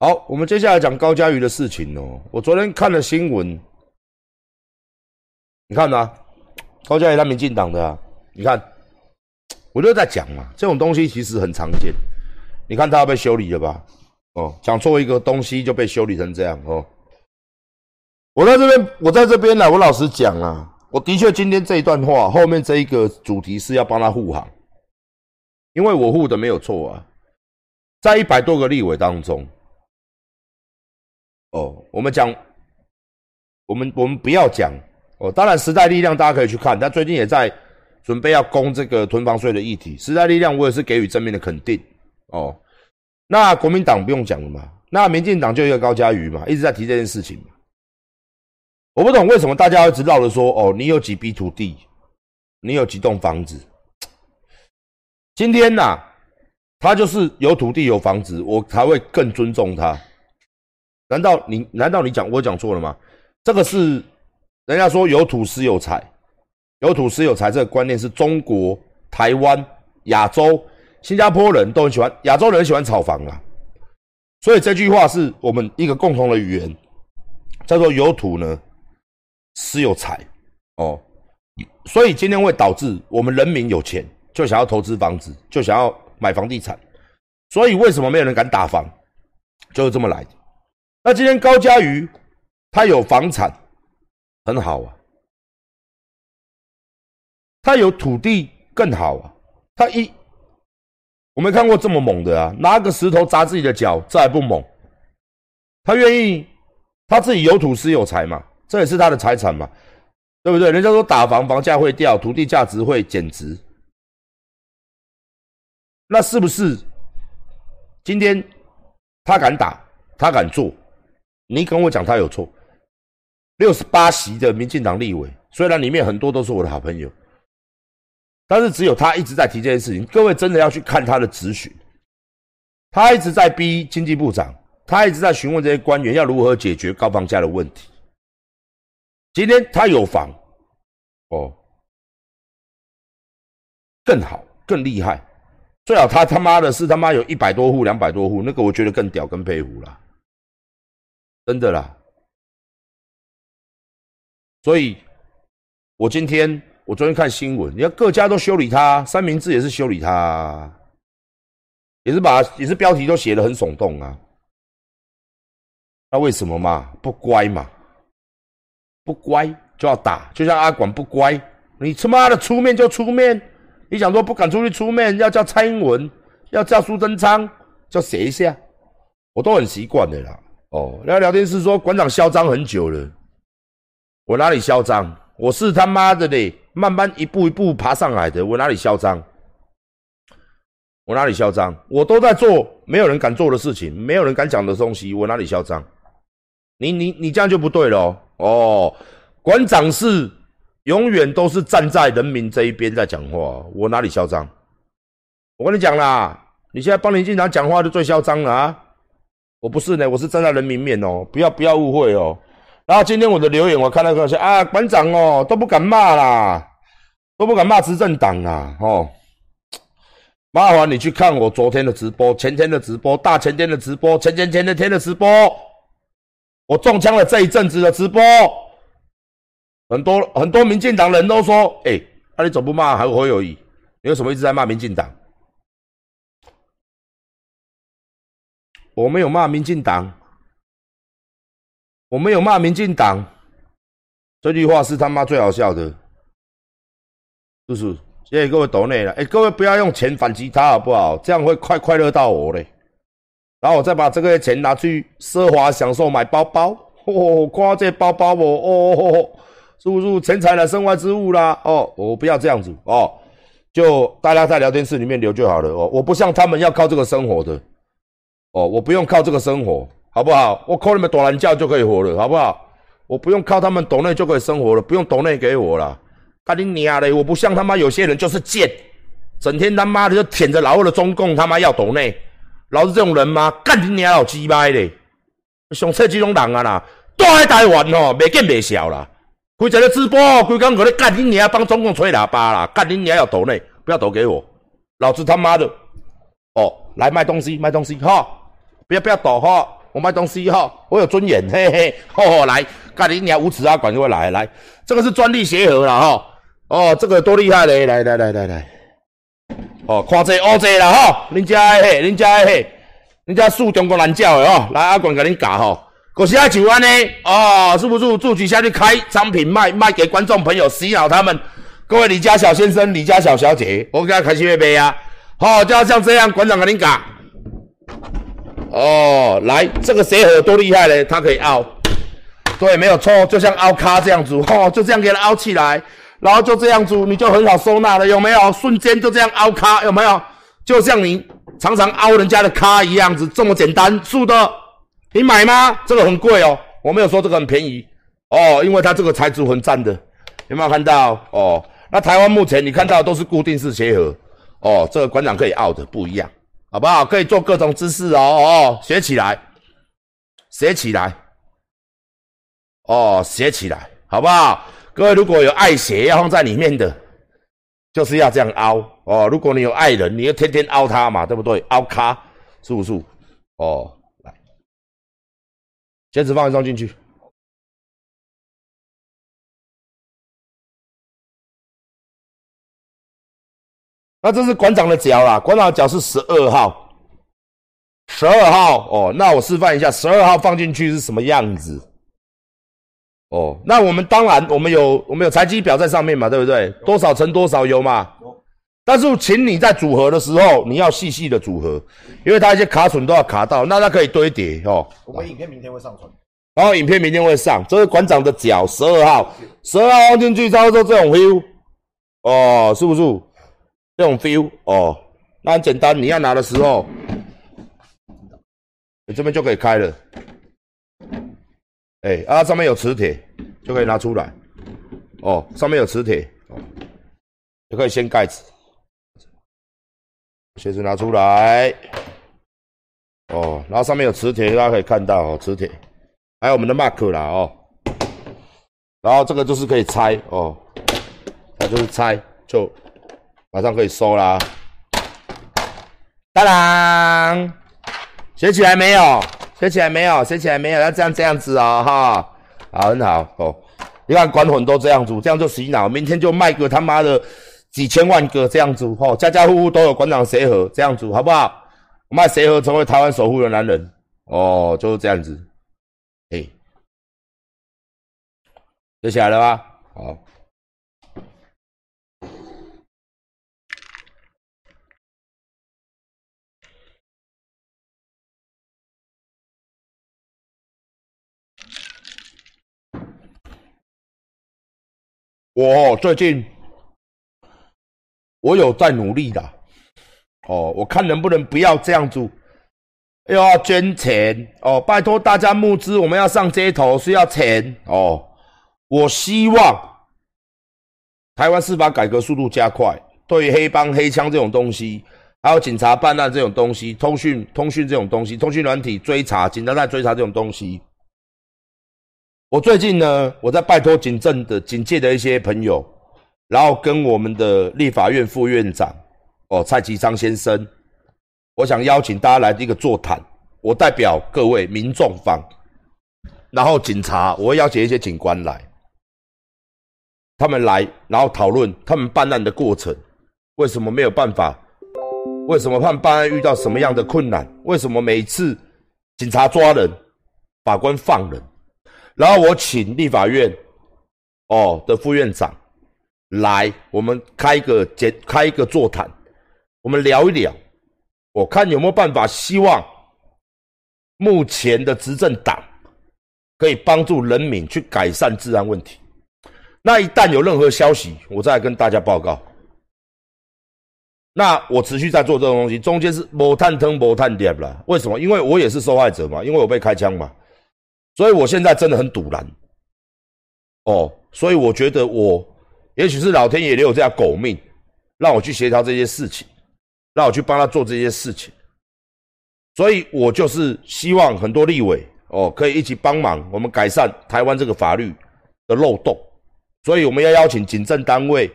好，我们接下来讲高嘉瑜的事情哦。我昨天看了新闻，你看呐，高嘉瑜他民进党的啊，你看，我就在讲嘛，这种东西其实很常见。你看他要被修理了吧？哦，讲错一个东西就被修理成这样哦。我在这边，我在这边呢，我老实讲啊，我的确今天这一段话后面这一个主题是要帮他护航，因为我护的没有错啊，在一百多个立委当中。哦，我们讲，我们我们不要讲哦。当然，时代力量大家可以去看，他最近也在准备要攻这个囤房税的议题。时代力量我也是给予正面的肯定哦。那国民党不用讲了嘛，那民进党就一个高嘉瑜嘛，一直在提这件事情。我不懂为什么大家一直绕着说哦，你有几笔土地，你有几栋房子。今天呐，他就是有土地有房子，我才会更尊重他。难道你难道你讲我讲错了吗？这个是人家说有土司有财，有土司有财这个观念是中国、台湾、亚洲、新加坡人都很喜欢，亚洲人喜欢炒房啊。所以这句话是我们一个共同的语言，叫做有土呢，私有财哦。所以今天会导致我们人民有钱就想要投资房子，就想要买房地产。所以为什么没有人敢打房，就是这么来的。那今天高嘉瑜他有房产，很好啊。他有土地更好啊。他一我没看过这么猛的啊，拿个石头砸自己的脚，这还不猛？他愿意，他自己有土是有财嘛，这也是他的财产嘛，对不对？人家说打房房价会掉，土地价值会减值，那是不是？今天他敢打，他敢做。你跟我讲他有错，六十八席的民进党立委，虽然里面很多都是我的好朋友，但是只有他一直在提这件事情。各位真的要去看他的质询，他一直在逼经济部长，他一直在询问这些官员要如何解决高房价的问题。今天他有房，哦，更好更厉害，最好他他妈的是他妈有一百多户两百多户，那个我觉得更屌更佩服了。真的啦，所以，我今天我昨天看新闻，你看各家都修理他，三明治也是修理他，也是把也是标题都写的很耸动啊。那为什么嘛？不乖嘛？不乖就要打，就像阿管不乖，你他妈的出面就出面，你想说不敢出去出面，要叫蔡英文，要叫苏贞昌，叫谁一下，我都很习惯的啦。哦，那聊天室说馆长嚣张很久了，我哪里嚣张？我是他妈的嘞，慢慢一步一步爬上来的，我哪里嚣张？我哪里嚣张？我都在做没有人敢做的事情，没有人敢讲的东西，我哪里嚣张？你你你这样就不对了哦。馆长是永远都是站在人民这一边在讲话，我哪里嚣张？我跟你讲啦，你现在帮林进长讲话就最嚣张了啊！我不是呢，我是站在人民面哦，不要不要误会哦。然后今天我的留言，我看到个说啊，馆长哦都不敢骂啦，都不敢骂执政党啦，哦。麻烦你去看我昨天的直播、前天的直播、大前天的直播、前前前的天的直播，我中枪了这一阵子的直播，很多很多民进党人都说，哎，那你总不骂还有侯友谊？你为什么一直在骂民进党？我没有骂民进党，我没有骂民进党，这句话是他妈最好笑的，是不是？谢谢各位抖内了，哎，各位不要用钱反击他好不好？这样会快快乐到我嘞，然后我再把这个钱拿去奢华享受买包包，哦，夸这包包哦，哦，是不是？钱财的身外之物啦？哦，我不要这样子。哦，就大家在聊天室里面留就好了。哦，我不像他们要靠这个生活的。哦，我不用靠这个生活，好不好？我靠你们躲懒觉就可以活了，好不好？我不用靠他们抖内就可以生活了，不用抖内给我了。干你娘嘞！我不像他妈有些人就是贱，整天他妈的就舔着老二的中共他妈要抖内，老子这种人吗？干你娘老鸡巴嘞！上册这种人啊啦，在台湾哦，未见未小啦。开一个直播，规工我咧干你娘帮中共吹喇叭啦，干你娘要抖内，不要抖给我，老子他妈的哦，来卖东西卖东西哈！不要不要躲哈！我卖东西哈，我有尊严，嘿嘿，吼吼来，干你娘无耻啊管就会来来，这个是专利协和了哈，哦，这个多厉害嘞，来来来来来，哦，看这乌这啦哈，恁家嘿，恁家嘿，恁家属中国人教的哦，来阿管给恁教吼，可是爱就安尼哦，是不是自己下去开商品卖卖给观众朋友洗脑他们？各位李家小先生、李家小小姐，我给他开心杯啊！好，就要像这样，馆长给您讲。哦，来，这个鞋盒多厉害嘞，它可以凹，对，没有错，就像凹卡这样子，哦，就这样给它凹起来，然后就这样子，你就很好收纳了，有没有？瞬间就这样凹卡，有没有？就像你常常凹人家的卡一样子，这么简单，素的，你买吗？这个很贵哦，我没有说这个很便宜哦，因为它这个材质很赞的，有没有看到？哦。那台湾目前你看到都是固定式鞋盒哦，这个馆长可以凹的不一样，好不好？可以做各种姿势哦哦，学起来，学起来，哦，学起来，好不好？各位如果有爱鞋要放在里面的，就是要这样凹哦。如果你有爱人，你要天天凹他嘛，对不对？凹卡是不是？哦，来，鞋子放一双进去。那这是馆长的脚啦，馆长的脚是十二号，十二号哦。那我示范一下，十二号放进去是什么样子？哦，那我们当然我们有我们有材积表在上面嘛，对不对？多少乘多少有嘛？但是请你在组合的时候，你要细细的组合，因为它一些卡损都要卡到，那它可以堆叠哦。我们影片明天会上传。然后影片明天会上，这是馆长的脚，十二号，十二号放进去，操作这种 feel，哦，是不是？这种 feel 哦，那很简单，你要拿的时候，你这边就可以开了。哎，啊，上面有磁铁，就可以拿出来。哦，上面有磁铁，就可以掀盖子，鞋子拿出来。哦，然后上面有磁铁，大家可以看到哦，磁铁，还有我们的 mark 啦哦。然后这个就是可以拆哦，它就是拆就。马上可以收啦！当当，写起来没有？写起来没有？写起来没有？要这样这样子哦，哈，好，很好哦。你看管混都这样子，这样就洗脑，明天就卖个他妈的几千万个这样子，哦，家家户户都有馆长鞋盒这样子，好不好？卖鞋盒成为台湾首富的男人，哦，就是这样子，哎，写起来了吧？好。我最近我有在努力的哦，我看能不能不要这样子，又要捐钱哦，拜托大家募资，我们要上街头是要钱哦。我希望台湾司法改革速度加快，对于黑帮黑枪这种东西，还有警察办案这种东西，通讯通讯这种东西，通讯软体追查，警察在追查这种东西。我最近呢，我在拜托警政的警界的一些朋友，然后跟我们的立法院副院长哦蔡其昌先生，我想邀请大家来一个座谈。我代表各位民众方，然后警察，我会邀请一些警官来，他们来，然后讨论他们办案的过程，为什么没有办法？为什么判办案遇到什么样的困难？为什么每次警察抓人，法官放人？然后我请立法院，哦的副院长来，我们开一个简开一个座谈，我们聊一聊，我看有没有办法，希望目前的执政党可以帮助人民去改善治安问题。那一旦有任何消息，我再跟大家报告。那我持续在做这种东西，中间是某探腾某探点了。为什么？因为我也是受害者嘛，因为我被开枪嘛。所以我现在真的很堵然，哦，所以我觉得我也许是老天爷留我这条狗命，让我去协调这些事情，让我去帮他做这些事情，所以我就是希望很多立委哦可以一起帮忙，我们改善台湾这个法律的漏洞，所以我们要邀请警政单位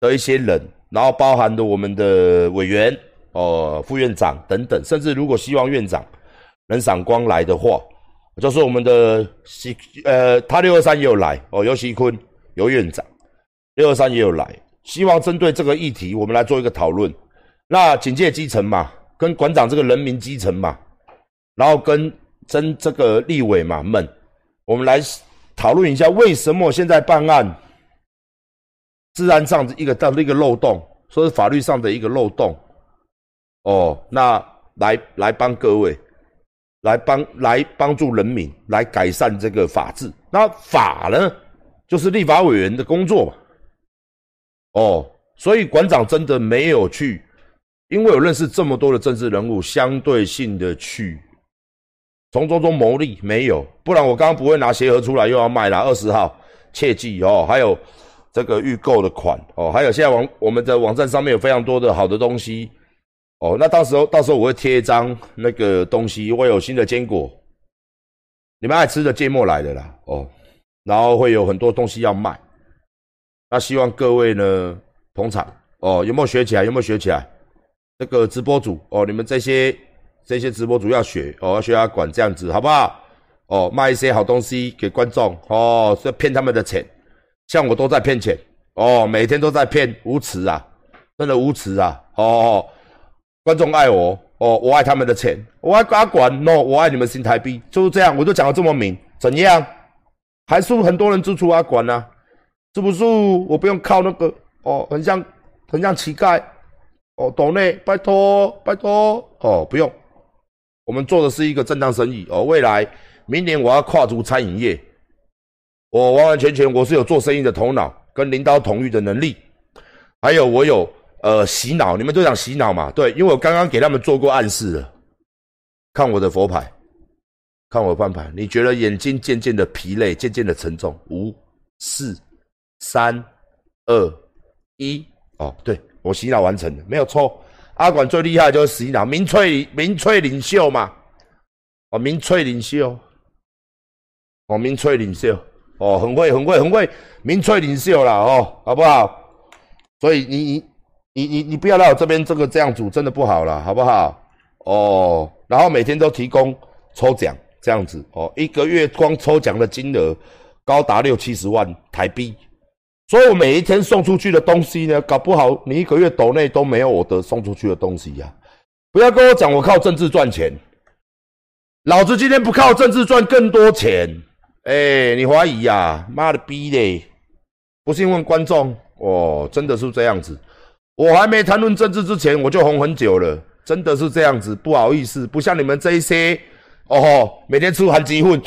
的一些人，然后包含的我们的委员哦副院长等等，甚至如果希望院长。能赏光来的话，就是我们的西呃，他六二三也有来哦，尤锡坤尤院长，六二三也有来，希望针对这个议题，我们来做一个讨论。那警戒基层嘛，跟馆长这个人民基层嘛，然后跟真这个立委嘛们，我们来讨论一下，为什么现在办案，治安上的一个到一个漏洞，说是法律上的一个漏洞。哦，那来来帮各位，来帮来帮助人民，来改善这个法治。那法呢，就是立法委员的工作嘛。哦，所以馆长真的没有去，因为我认识这么多的政治人物，相对性的去从中中牟利，没有，不然我刚刚不会拿鞋盒出来又要卖了。二十号，切记哦，还有这个预购的款哦，还有现在网我们的网站上面有非常多的好的东西。哦，那到时候到时候我会贴一张那个东西，会有新的坚果，你们爱吃的芥末来的啦。哦，然后会有很多东西要卖，那希望各位呢捧场。哦，有没有学起来？有没有学起来？这个直播主哦，你们这些这些直播主要学哦，要学阿管这样子，好不好？哦，卖一些好东西给观众哦，是骗他们的钱，像我都在骗钱哦，每天都在骗，无耻啊，真的无耻啊，哦。观众爱我哦，我爱他们的钱，我爱阿管 no，我爱你们新台币，就是这样，我就讲的这么明，怎样？还是很多人支持阿管呢？是不是？我不用靠那个哦，很像很像乞丐哦，懂内拜托拜托哦，不用，我们做的是一个正当生意哦，未来明年我要跨足餐饮业，我完完全全我是有做生意的头脑跟领导统御的能力，还有我有。呃，洗脑，你们都想洗脑嘛？对，因为我刚刚给他们做过暗示了。看我的佛牌，看我翻牌，你觉得眼睛渐渐的疲累，渐渐的沉重。五、四、三、二、一，哦，对我洗脑完成了，没有错。阿管最厉害就是洗脑，民粹民粹领袖嘛。哦，民粹领袖，哦，民粹领袖，哦，很会，很会，很会，民粹领袖啦哦，好不好？所以你你。你你你不要来我这边这个这样组，真的不好了，好不好？哦，然后每天都提供抽奖这样子哦，一个月光抽奖的金额高达六七十万台币，所以我每一天送出去的东西呢，搞不好你一个月斗内都没有我的送出去的东西呀！不要跟我讲我靠政治赚钱，老子今天不靠政治赚更多钱，哎，你怀疑呀？妈的逼嘞！不信问观众哦，真的是这样子。我还没谈论政治之前，我就红很久了，真的是这样子，不好意思，不像你们这一些，哦吼，每天吃含鸡粪，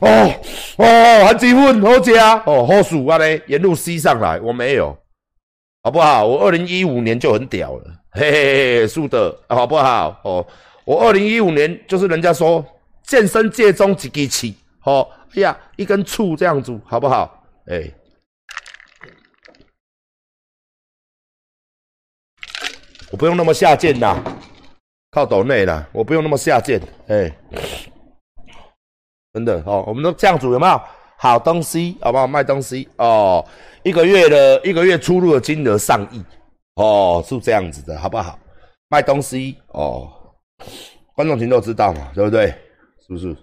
哦哦，含鸡粪好加，哦好数啊嘞，沿路吸上来，我没有，好不好？我二零一五年就很屌了，嘿嘿嘿，素的，好不好？哦，我二零一五年就是人家说健身界中一支气，哦，哎呀，一根醋这样子，好不好？哎。我不用那么下贱呐，靠抖内了，我不用那么下贱，哎，真的哦，我们都这样子有没有？好东西好不好？卖东西哦，一个月的一个月出入的金额上亿哦，是这样子的，好不好？卖东西哦，观众群都知道嘛，对不对？是不是？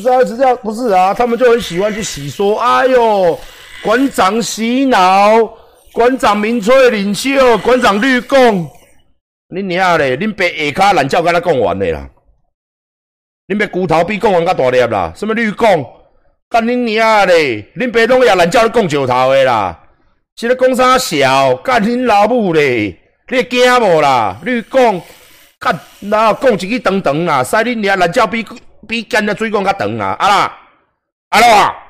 是啊，是这样，不是啊，他们就很喜欢去洗说，哎呦，馆长洗脑，馆长民粹领袖，馆长绿共，你娘嘞，恁爸下骹懒叫跟他讲完的啦，恁爸骨头比讲完较大粒啦，什么绿共，干恁娘嘞，恁爸拢也懒叫你讲石头的啦，是咧讲啥小，干恁老母嘞，你惊无啦？绿共，干哪讲一句长长啊，使恁娘懒叫比。比干的水管较长啊！啊啦，啊啦。